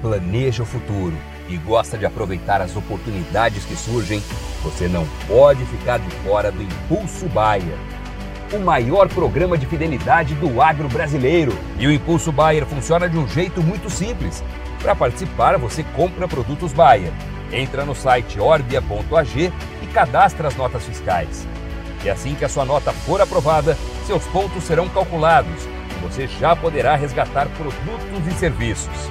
planeja o futuro e gosta de aproveitar as oportunidades que surgem, você não pode ficar de fora do Impulso Bayer. O maior programa de fidelidade do agro brasileiro. E o Impulso Bayer funciona de um jeito muito simples. Para participar, você compra produtos Bayer. Entra no site orbia.ag e cadastra as notas fiscais. E assim que a sua nota for aprovada, seus pontos serão calculados e você já poderá resgatar produtos e serviços.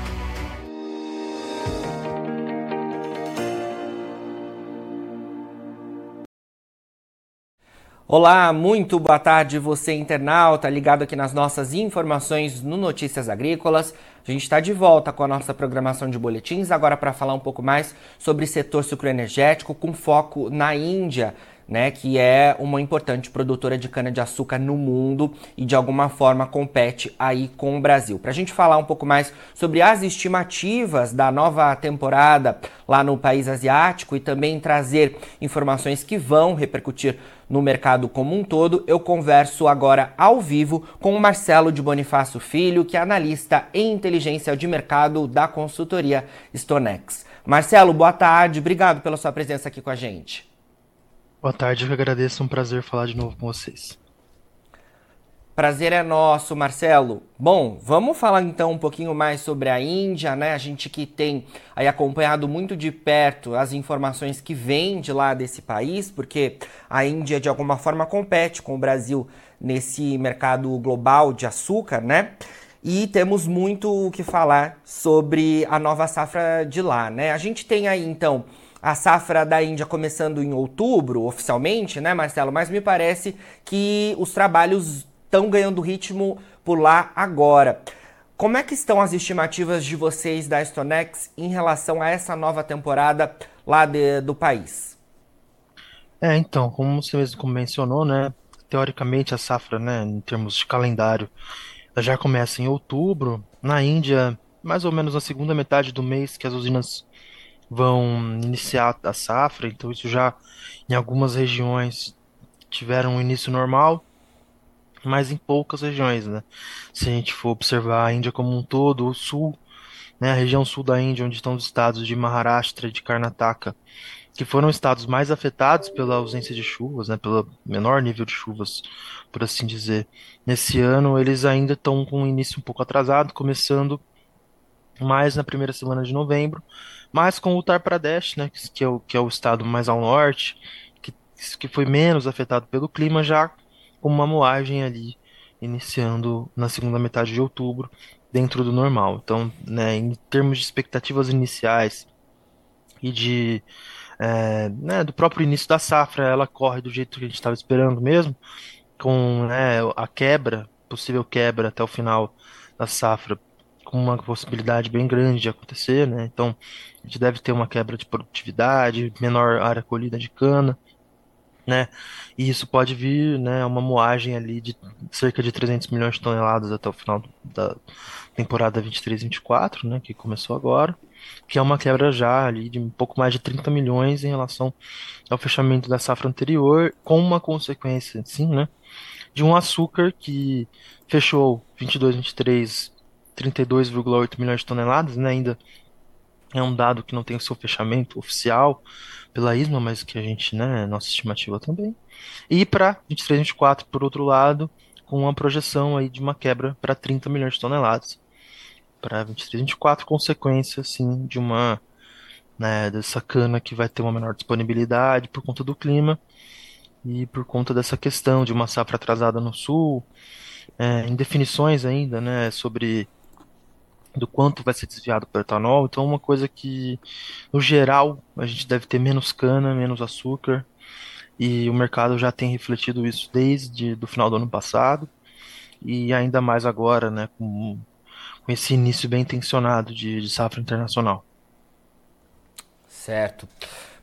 Olá, muito boa tarde você internauta, ligado aqui nas nossas informações no Notícias Agrícolas. A gente está de volta com a nossa programação de boletins, agora para falar um pouco mais sobre setor sucroenergético com foco na Índia né, que é uma importante produtora de cana-de-açúcar no mundo e de alguma forma compete aí com o Brasil. Para a gente falar um pouco mais sobre as estimativas da nova temporada lá no país asiático e também trazer informações que vão repercutir no mercado como um todo, eu converso agora ao vivo com o Marcelo de Bonifácio Filho, que é analista em inteligência de mercado da consultoria Stonex. Marcelo, boa tarde, obrigado pela sua presença aqui com a gente. Boa tarde, eu agradeço, é um prazer falar de novo com vocês. Prazer é nosso, Marcelo. Bom, vamos falar então um pouquinho mais sobre a Índia, né? A gente que tem aí acompanhado muito de perto as informações que vêm de lá desse país, porque a Índia de alguma forma compete com o Brasil nesse mercado global de açúcar, né? E temos muito o que falar sobre a nova safra de lá, né? A gente tem aí então a safra da Índia começando em outubro, oficialmente, né, Marcelo? Mas me parece que os trabalhos estão ganhando ritmo por lá agora. Como é que estão as estimativas de vocês da Stonex em relação a essa nova temporada lá de, do país? É, então, como você mesmo mencionou, né, teoricamente a safra, né, em termos de calendário, já começa em outubro. Na Índia, mais ou menos na segunda metade do mês que as usinas vão iniciar a safra, então isso já em algumas regiões tiveram um início normal, mas em poucas regiões, né? Se a gente for observar a Índia como um todo, o sul, né, a região sul da Índia, onde estão os estados de Maharashtra e de Karnataka, que foram estados mais afetados pela ausência de chuvas, né, pelo menor nível de chuvas, por assim dizer. Nesse ano, eles ainda estão com um início um pouco atrasado, começando mais na primeira semana de novembro, mas com o Uttar Pradesh, né, que é o, que é o estado mais ao norte, que, que foi menos afetado pelo clima, já com uma moagem ali iniciando na segunda metade de outubro, dentro do normal. Então, né, em termos de expectativas iniciais e de é, né, do próprio início da safra, ela corre do jeito que a gente estava esperando mesmo, com né, a quebra, possível quebra até o final da safra com uma possibilidade bem grande de acontecer, né? Então, a gente deve ter uma quebra de produtividade, menor área colhida de cana, né? E isso pode vir, né, uma moagem ali de cerca de 300 milhões de toneladas até o final da temporada 23-24, né, que começou agora, que é uma quebra já ali de um pouco mais de 30 milhões em relação ao fechamento da safra anterior, com uma consequência, sim, né, de um açúcar que fechou 22-23 32,8 milhões de toneladas, né? Ainda é um dado que não tem o seu fechamento oficial pela ISMA, mas que a gente, né, nossa estimativa também. E para 23, 24, por outro lado, com uma projeção aí de uma quebra para 30 milhões de toneladas. Para 23, 24, consequência, assim, de uma, né, dessa cana que vai ter uma menor disponibilidade por conta do clima e por conta dessa questão de uma safra atrasada no sul, é, indefinições ainda, né, sobre do quanto vai ser desviado para etanol. Então, uma coisa que, no geral, a gente deve ter menos cana, menos açúcar, e o mercado já tem refletido isso desde o final do ano passado. e ainda mais agora, né, com, com esse início bem intencionado de, de safra internacional. Certo.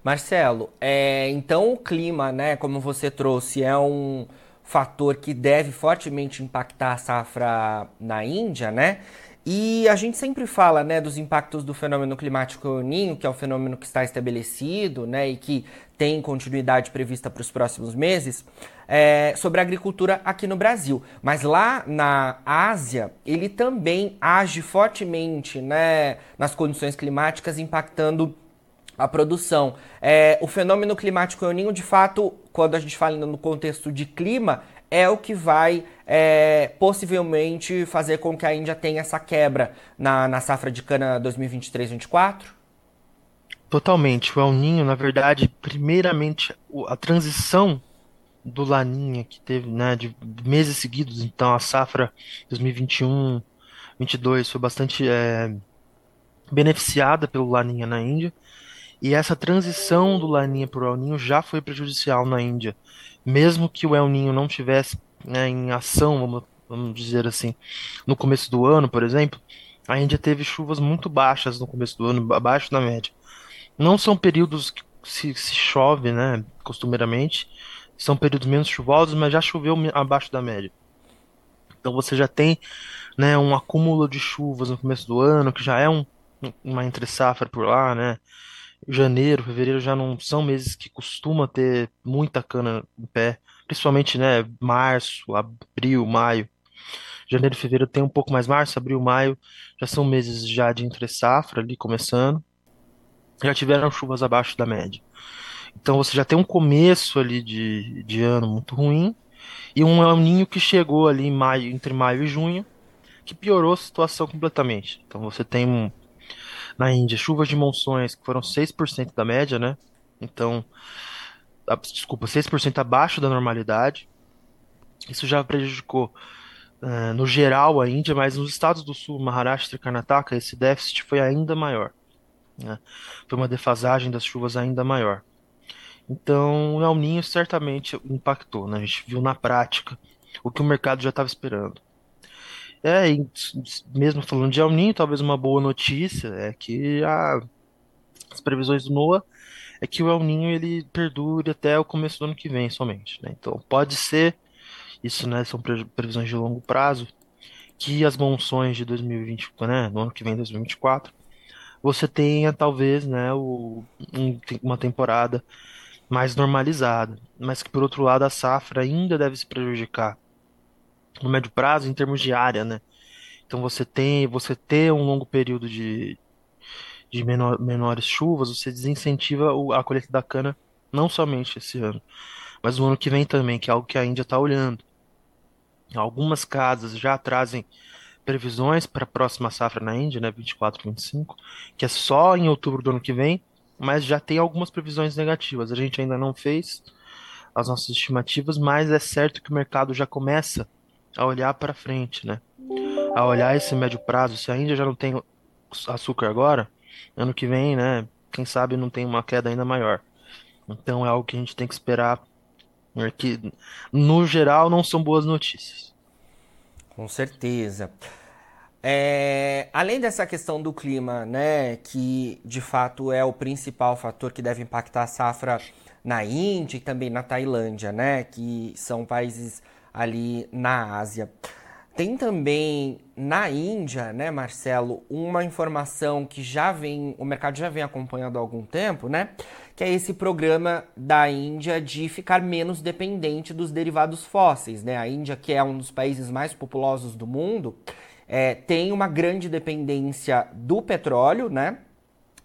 Marcelo, é, então o clima, né, como você trouxe, é um fator que deve fortemente impactar a safra na Índia, né? E a gente sempre fala né, dos impactos do fenômeno climático El Ninho, que é um fenômeno que está estabelecido né, e que tem continuidade prevista para os próximos meses, é, sobre a agricultura aqui no Brasil. Mas lá na Ásia, ele também age fortemente né, nas condições climáticas, impactando a produção. É, o fenômeno climático El Ninho, de fato, quando a gente fala no contexto de clima, é o que vai é, possivelmente fazer com que a Índia tenha essa quebra na, na safra de cana 2023-24? Totalmente. O El Ninho, na verdade, primeiramente, a transição do Laninha, que teve né, de meses seguidos, então a safra 2021 22 foi bastante é, beneficiada pelo Laninha na Índia. E essa transição do Laninha para o El Ninho já foi prejudicial na Índia mesmo que o El Ninho não tivesse né, em ação, vamos, vamos dizer assim, no começo do ano, por exemplo, a Índia teve chuvas muito baixas no começo do ano, abaixo da média. Não são períodos que se, se chove, né, costumeiramente, são períodos menos chuvosos, mas já choveu abaixo da média. Então você já tem né, um acúmulo de chuvas no começo do ano, que já é um, uma entre safra por lá, né? Janeiro, fevereiro já não são meses que costuma ter muita cana em pé, principalmente, né, março, abril, maio. Janeiro e fevereiro tem um pouco mais março, abril, maio, já são meses já de entre safra ali começando. Já tiveram chuvas abaixo da média. Então você já tem um começo ali de, de ano muito ruim e um aninho que chegou ali em maio, entre maio e junho, que piorou a situação completamente. Então você tem um, na Índia, chuvas de monções que foram 6% da média, né? Então, a, desculpa, 6% abaixo da normalidade. Isso já prejudicou uh, no geral a Índia, mas nos estados do sul, Maharashtra e Karnataka, esse déficit foi ainda maior. Né? Foi uma defasagem das chuvas ainda maior. Então, o El Ninho certamente impactou, né? A gente viu na prática o que o mercado já estava esperando. É, e mesmo falando de El Niño, talvez uma boa notícia é que a, as previsões do NOAA é que o El Niño ele perdure até o começo do ano que vem somente, né? Então pode ser, isso né, são previsões de longo prazo, que as monções de 2020, né, no ano que vem, 2024, você tenha talvez, né, o, um, uma temporada mais normalizada, mas que por outro lado a safra ainda deve se prejudicar no médio prazo em termos de área, né? Então você tem, você ter um longo período de, de menor, menores chuvas, você desincentiva a colheita da cana não somente esse ano, mas no ano que vem também, que é algo que a Índia está olhando. Algumas casas já trazem previsões para a próxima safra na Índia, né, 24, 25, que é só em outubro do ano que vem, mas já tem algumas previsões negativas. A gente ainda não fez as nossas estimativas, mas é certo que o mercado já começa a olhar para frente, né? A olhar esse médio prazo. Se a Índia já não tem açúcar agora, ano que vem, né? Quem sabe não tem uma queda ainda maior. Então é algo que a gente tem que esperar. Né, que no geral não são boas notícias. Com certeza. É, além dessa questão do clima, né, que de fato é o principal fator que deve impactar a safra na Índia e também na Tailândia, né, que são países ali na Ásia. Tem também na Índia, né, Marcelo, uma informação que já vem, o mercado já vem acompanhando há algum tempo, né? Que é esse programa da Índia de ficar menos dependente dos derivados fósseis, né? A Índia, que é um dos países mais populosos do mundo, é, tem uma grande dependência do petróleo, né?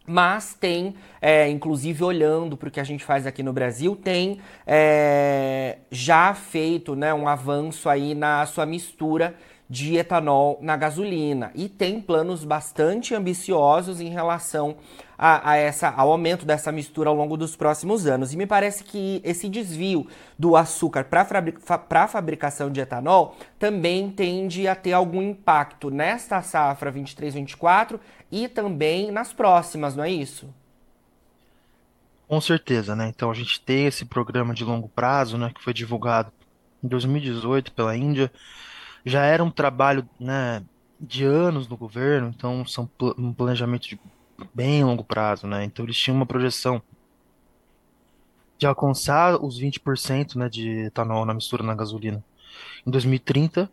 Mas tem, é, inclusive olhando para o que a gente faz aqui no Brasil, tem é, já feito né, um avanço aí na sua mistura de etanol na gasolina e tem planos bastante ambiciosos em relação a, a, essa, ao aumento dessa mistura ao longo dos próximos anos. E me parece que esse desvio do açúcar para a fabricação de etanol também tende a ter algum impacto nesta safra 23-24 e também nas próximas, não é isso? Com certeza, né? Então a gente tem esse programa de longo prazo, né, que foi divulgado em 2018 pela Índia já era um trabalho, né, de anos no governo, então são um planejamento de bem longo prazo, né? Então eles tinham uma projeção de alcançar os 20%, né, de etanol na mistura na gasolina em 2030,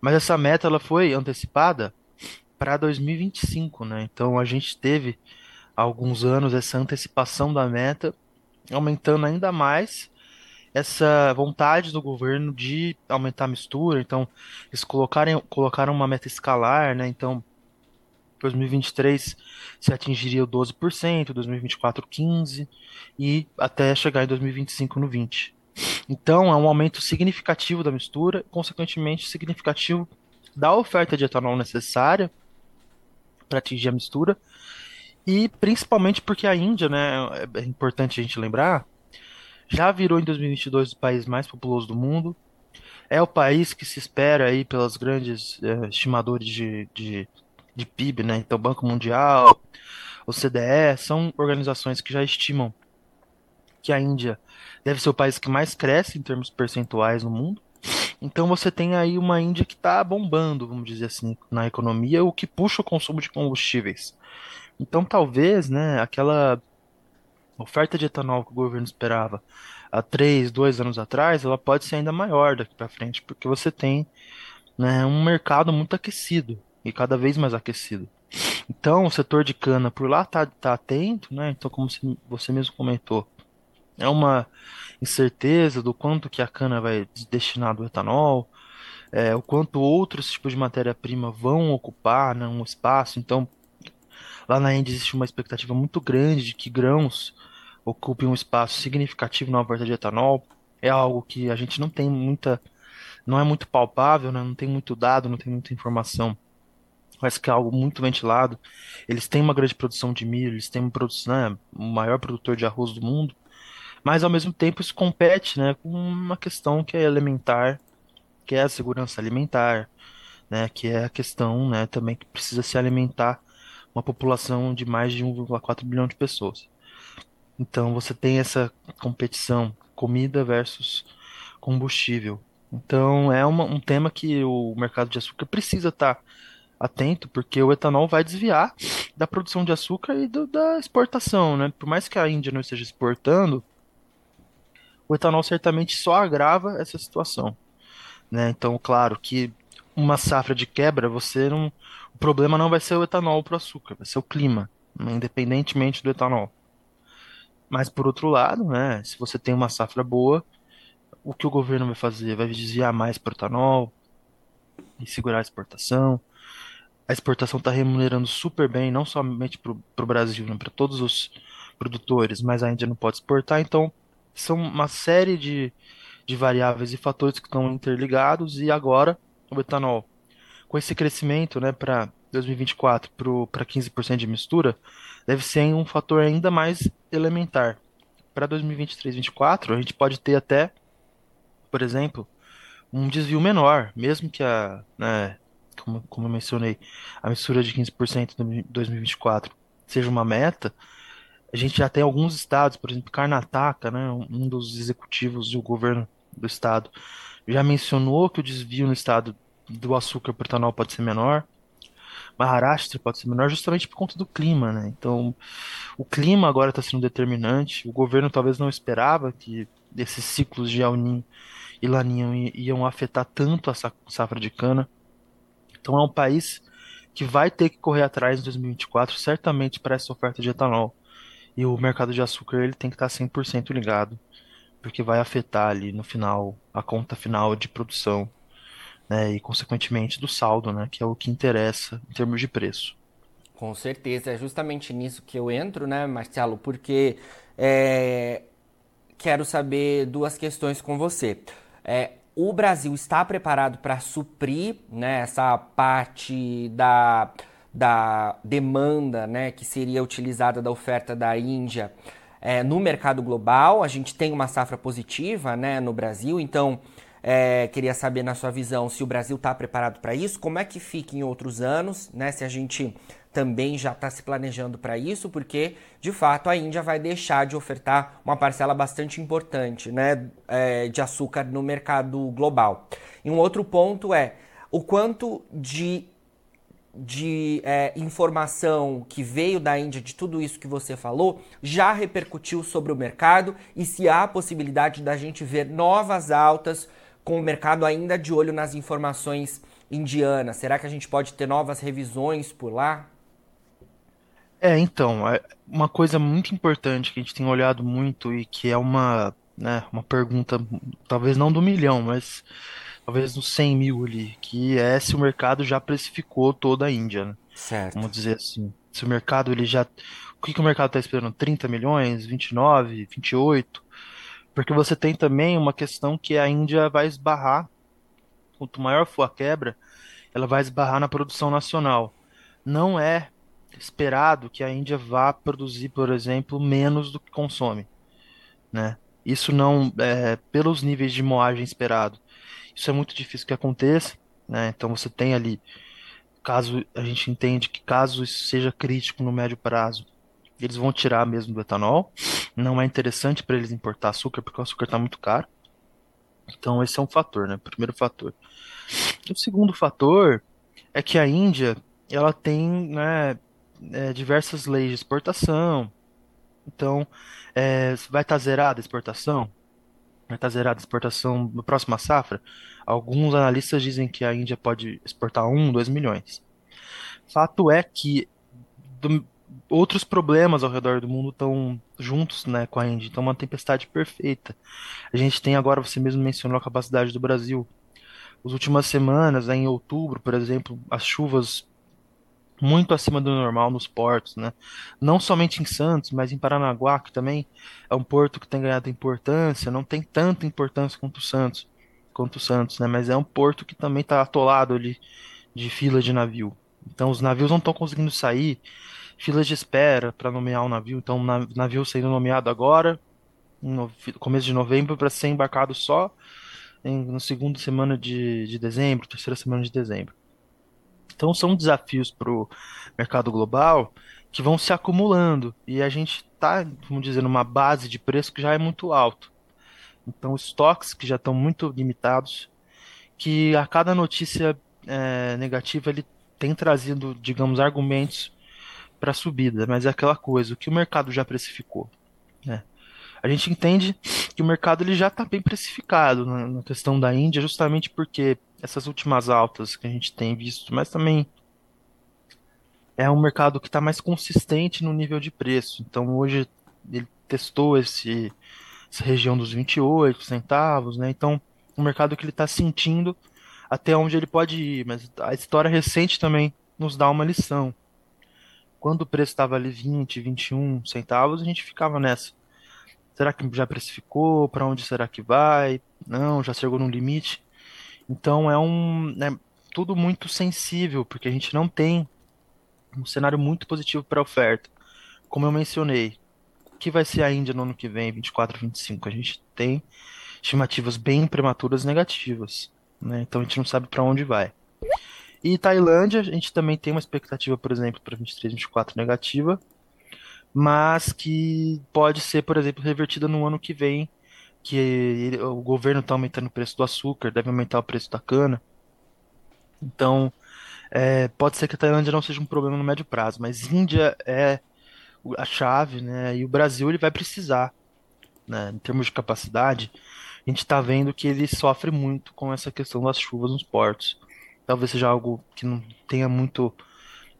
mas essa meta ela foi antecipada para 2025, né? Então a gente teve há alguns anos essa antecipação da meta, aumentando ainda mais essa vontade do governo de aumentar a mistura. Então eles colocaram, colocaram uma meta escalar, né? Então 2023 se atingiria o 12%, 2024 15% e até chegar em 2025 no 20%. Então é um aumento significativo da mistura, consequentemente significativo da oferta de etanol necessária para atingir a mistura. E principalmente porque a Índia, né, é importante a gente lembrar, já virou em 2022 o país mais populoso do mundo. É o país que se espera aí pelas grandes é, estimadores de, de de PIB, né? Então, Banco Mundial, o CDE, são organizações que já estimam que a Índia deve ser o país que mais cresce em termos percentuais no mundo. Então você tem aí uma Índia que está bombando, vamos dizer assim, na economia, o que puxa o consumo de combustíveis. Então talvez, né, aquela oferta de etanol que o governo esperava há três, dois anos atrás, ela pode ser ainda maior daqui para frente, porque você tem né, um mercado muito aquecido e cada vez mais aquecido. Então, o setor de cana por lá tá, tá atento, né? Então, como você mesmo comentou, é uma incerteza do quanto que a cana vai destinar do etanol, é, o quanto outros tipos de matéria-prima vão ocupar né, um espaço. Então, lá na Índia existe uma expectativa muito grande de que grãos ocupem um espaço significativo na oferta de etanol. É algo que a gente não tem muita, não é muito palpável, né? não tem muito dado, não tem muita informação parece que é algo muito ventilado. Eles têm uma grande produção de milho, eles têm produção, né, o maior produtor de arroz do mundo, mas ao mesmo tempo isso compete né, com uma questão que é elementar, que é a segurança alimentar, né, que é a questão né, também que precisa se alimentar uma população de mais de 1,4 bilhão de pessoas. Então você tem essa competição, comida versus combustível. Então é uma, um tema que o mercado de açúcar precisa estar tá atento, porque o etanol vai desviar da produção de açúcar e do, da exportação, né? Por mais que a Índia não esteja exportando, o etanol certamente só agrava essa situação, né? Então, claro que uma safra de quebra, você não, o problema não vai ser o etanol para o açúcar, vai ser o clima, né? independentemente do etanol. Mas por outro lado, né, se você tem uma safra boa, o que o governo vai fazer? Vai desviar mais para o etanol e segurar a exportação a exportação está remunerando super bem, não somente para o Brasil, né, para todos os produtores, mas a Índia não pode exportar, então são uma série de, de variáveis e fatores que estão interligados e agora o etanol, com esse crescimento né, para 2024 para 15% de mistura, deve ser um fator ainda mais elementar. Para 2023 2024, a gente pode ter até, por exemplo, um desvio menor, mesmo que a, né, como, como eu mencionei, a mistura de 15% em 2024 seja uma meta, a gente já tem alguns estados, por exemplo, Karnataka, né, um dos executivos do governo do estado, já mencionou que o desvio no estado do açúcar por etanol pode ser menor. Maharashtra pode ser menor justamente por conta do clima, né? Então, o clima agora está sendo determinante. O governo talvez não esperava que esses ciclos de El Niño e Laninha iam afetar tanto a safra de cana. Então é um país que vai ter que correr atrás em 2024, certamente para essa oferta de etanol. E o mercado de açúcar ele tem que estar 100% ligado, porque vai afetar ali no final a conta final de produção, né, e consequentemente do saldo, né, que é o que interessa em termos de preço. Com certeza, é justamente nisso que eu entro, né, Marcelo, porque é, quero saber duas questões com você. É, o Brasil está preparado para suprir né, essa parte da, da demanda né, que seria utilizada da oferta da Índia é, no mercado global. A gente tem uma safra positiva né, no Brasil, então é, queria saber na sua visão se o Brasil está preparado para isso, como é que fica em outros anos, né, se a gente também já está se planejando para isso, porque de fato a Índia vai deixar de ofertar uma parcela bastante importante né, é, de açúcar no mercado global. E um outro ponto é o quanto de, de é, informação que veio da Índia, de tudo isso que você falou, já repercutiu sobre o mercado e se há a possibilidade da gente ver novas altas com o mercado ainda de olho nas informações indianas. Será que a gente pode ter novas revisões por lá? É, então, é uma coisa muito importante que a gente tem olhado muito e que é uma, né, uma pergunta, talvez não do milhão, mas talvez nos 100 mil ali, que é se o mercado já precificou toda a Índia, né? Certo. Vamos dizer assim. Se o mercado ele já. O que, que o mercado está esperando? 30 milhões, 29, 28? Porque você tem também uma questão que a Índia vai esbarrar, quanto maior for a quebra, ela vai esbarrar na produção nacional. Não é esperado que a Índia vá produzir, por exemplo, menos do que consome, né? Isso não é pelos níveis de moagem esperado. Isso é muito difícil que aconteça, né? Então você tem ali, caso a gente entende que caso isso seja crítico no médio prazo, eles vão tirar mesmo do etanol. Não é interessante para eles importar açúcar porque o açúcar está muito caro. Então esse é um fator, né? Primeiro fator. O segundo fator é que a Índia ela tem né, é, diversas leis de exportação. Então, é, vai estar tá zerada a exportação? Vai zerada a exportação na próxima safra? Alguns analistas dizem que a Índia pode exportar 1, 2 milhões. Fato é que do, outros problemas ao redor do mundo estão juntos né, com a Índia. Então, uma tempestade perfeita. A gente tem agora, você mesmo mencionou a capacidade do Brasil. As últimas semanas, né, em outubro, por exemplo, as chuvas muito acima do normal nos portos, né? Não somente em Santos, mas em Paranaguá, que também é um porto que tem ganhado importância, não tem tanta importância quanto o Santos, quanto o Santos, né? Mas é um porto que também está atolado ali de fila de navio. Então os navios não estão conseguindo sair, filas de espera para nomear o um navio. Então o navio sendo nomeado agora, no começo de novembro, para ser embarcado só em, no segundo semana de, de dezembro, terceira semana de dezembro. Então são desafios para o mercado global que vão se acumulando e a gente está, vamos dizer, numa base de preço que já é muito alto. Então estoques que já estão muito limitados, que a cada notícia é, negativa ele tem trazido, digamos, argumentos para subida, mas é aquela coisa, o que o mercado já precificou. Né? A gente entende que o mercado ele já está bem precificado na, na questão da Índia, justamente porque essas últimas altas que a gente tem visto, mas também é um mercado que está mais consistente no nível de preço. Então hoje ele testou esse, essa região dos 28 centavos, né? Então um mercado que ele está sentindo até onde ele pode ir, mas a história recente também nos dá uma lição. Quando o preço estava ali 20, 21 centavos, a gente ficava nessa. Será que já precificou? Para onde será que vai? Não, já chegou no limite. Então é um é tudo muito sensível, porque a gente não tem um cenário muito positivo para a oferta. Como eu mencionei, o que vai ser a Índia no ano que vem, 24, 25? A gente tem estimativas bem prematuras negativas, né? Então a gente não sabe para onde vai. E Tailândia, a gente também tem uma expectativa, por exemplo, para 23, 24 negativa, mas que pode ser, por exemplo, revertida no ano que vem que ele, o governo está aumentando o preço do açúcar, deve aumentar o preço da cana. Então, é, pode ser que a Tailândia não seja um problema no médio prazo, mas Índia é a chave, né? E o Brasil ele vai precisar, né? Em termos de capacidade, a gente está vendo que ele sofre muito com essa questão das chuvas nos portos. Talvez seja algo que não tenha muito,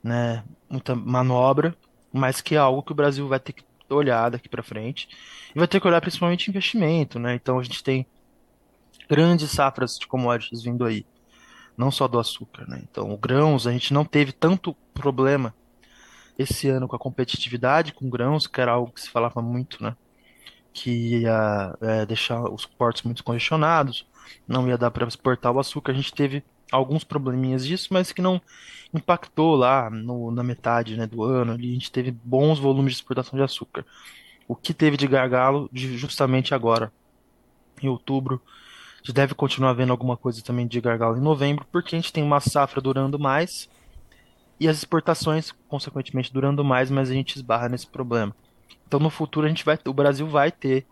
né, muita manobra, mas que é algo que o Brasil vai ter que olhar daqui para frente. E vai ter que olhar principalmente investimento, né? Então a gente tem grandes safras de commodities vindo aí, não só do açúcar, né? Então, o grãos, a gente não teve tanto problema esse ano com a competitividade com grãos, que era algo que se falava muito, né? Que ia é, deixar os portos muito congestionados, não ia dar para exportar o açúcar. A gente teve alguns probleminhas disso, mas que não impactou lá no, na metade né, do ano. Ali, a gente teve bons volumes de exportação de açúcar. O que teve de gargalo justamente agora, em outubro. A gente deve continuar vendo alguma coisa também de gargalo em novembro, porque a gente tem uma safra durando mais e as exportações, consequentemente, durando mais, mas a gente esbarra nesse problema. Então, no futuro, a gente vai, o Brasil vai ter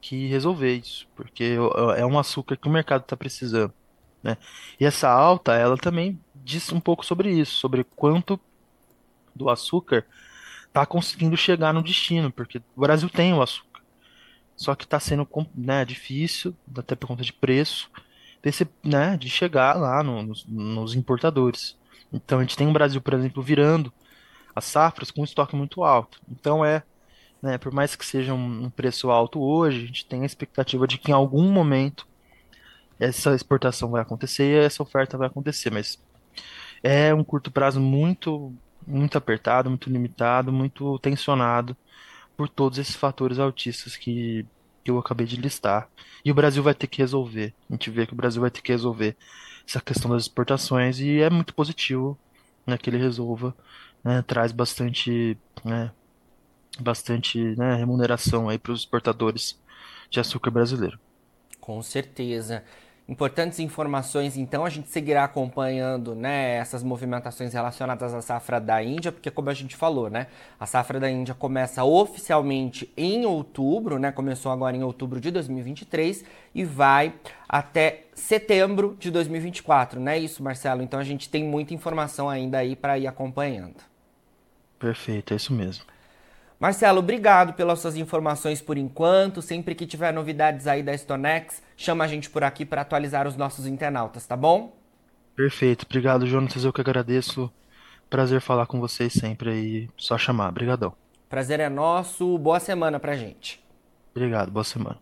que resolver isso, porque é um açúcar que o mercado está precisando. Né? E essa alta, ela também diz um pouco sobre isso, sobre quanto do açúcar está conseguindo chegar no destino, porque o Brasil tem o açúcar, só que está sendo né, difícil, até por conta de preço, desse, né, de chegar lá no, nos, nos importadores. Então a gente tem um Brasil, por exemplo, virando as safras com um estoque muito alto. Então é, né, por mais que seja um preço alto hoje, a gente tem a expectativa de que em algum momento essa exportação vai acontecer e essa oferta vai acontecer, mas é um curto prazo muito muito apertado, muito limitado, muito tensionado por todos esses fatores que, que eu acabei de listar. E o Brasil vai ter que resolver. A gente vê que o Brasil vai ter que resolver essa questão das exportações e é muito positivo né, que ele resolva. Né, traz bastante, né, bastante né, remuneração aí para os exportadores de açúcar brasileiro. Com certeza. Importantes informações, então a gente seguirá acompanhando né, essas movimentações relacionadas à safra da Índia, porque como a gente falou, né, a safra da Índia começa oficialmente em outubro, né, começou agora em outubro de 2023 e vai até setembro de 2024, não é isso, Marcelo? Então a gente tem muita informação ainda aí para ir acompanhando. Perfeito, é isso mesmo. Marcelo, obrigado pelas suas informações por enquanto. Sempre que tiver novidades aí da Stonex, chama a gente por aqui para atualizar os nossos internautas, tá bom? Perfeito. Obrigado, Jonas. Eu que agradeço. Prazer falar com vocês sempre aí. Só chamar. Obrigadão. Prazer é nosso. Boa semana pra gente. Obrigado. Boa semana.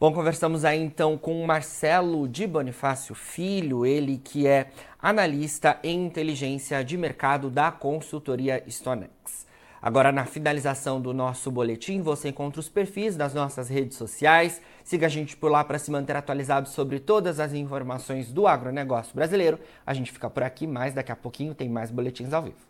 Bom, conversamos aí então com Marcelo de Bonifácio Filho, ele que é analista em inteligência de mercado da consultoria Stonex. Agora, na finalização do nosso boletim, você encontra os perfis das nossas redes sociais. Siga a gente por lá para se manter atualizado sobre todas as informações do agronegócio brasileiro. A gente fica por aqui, mas daqui a pouquinho tem mais boletins ao vivo.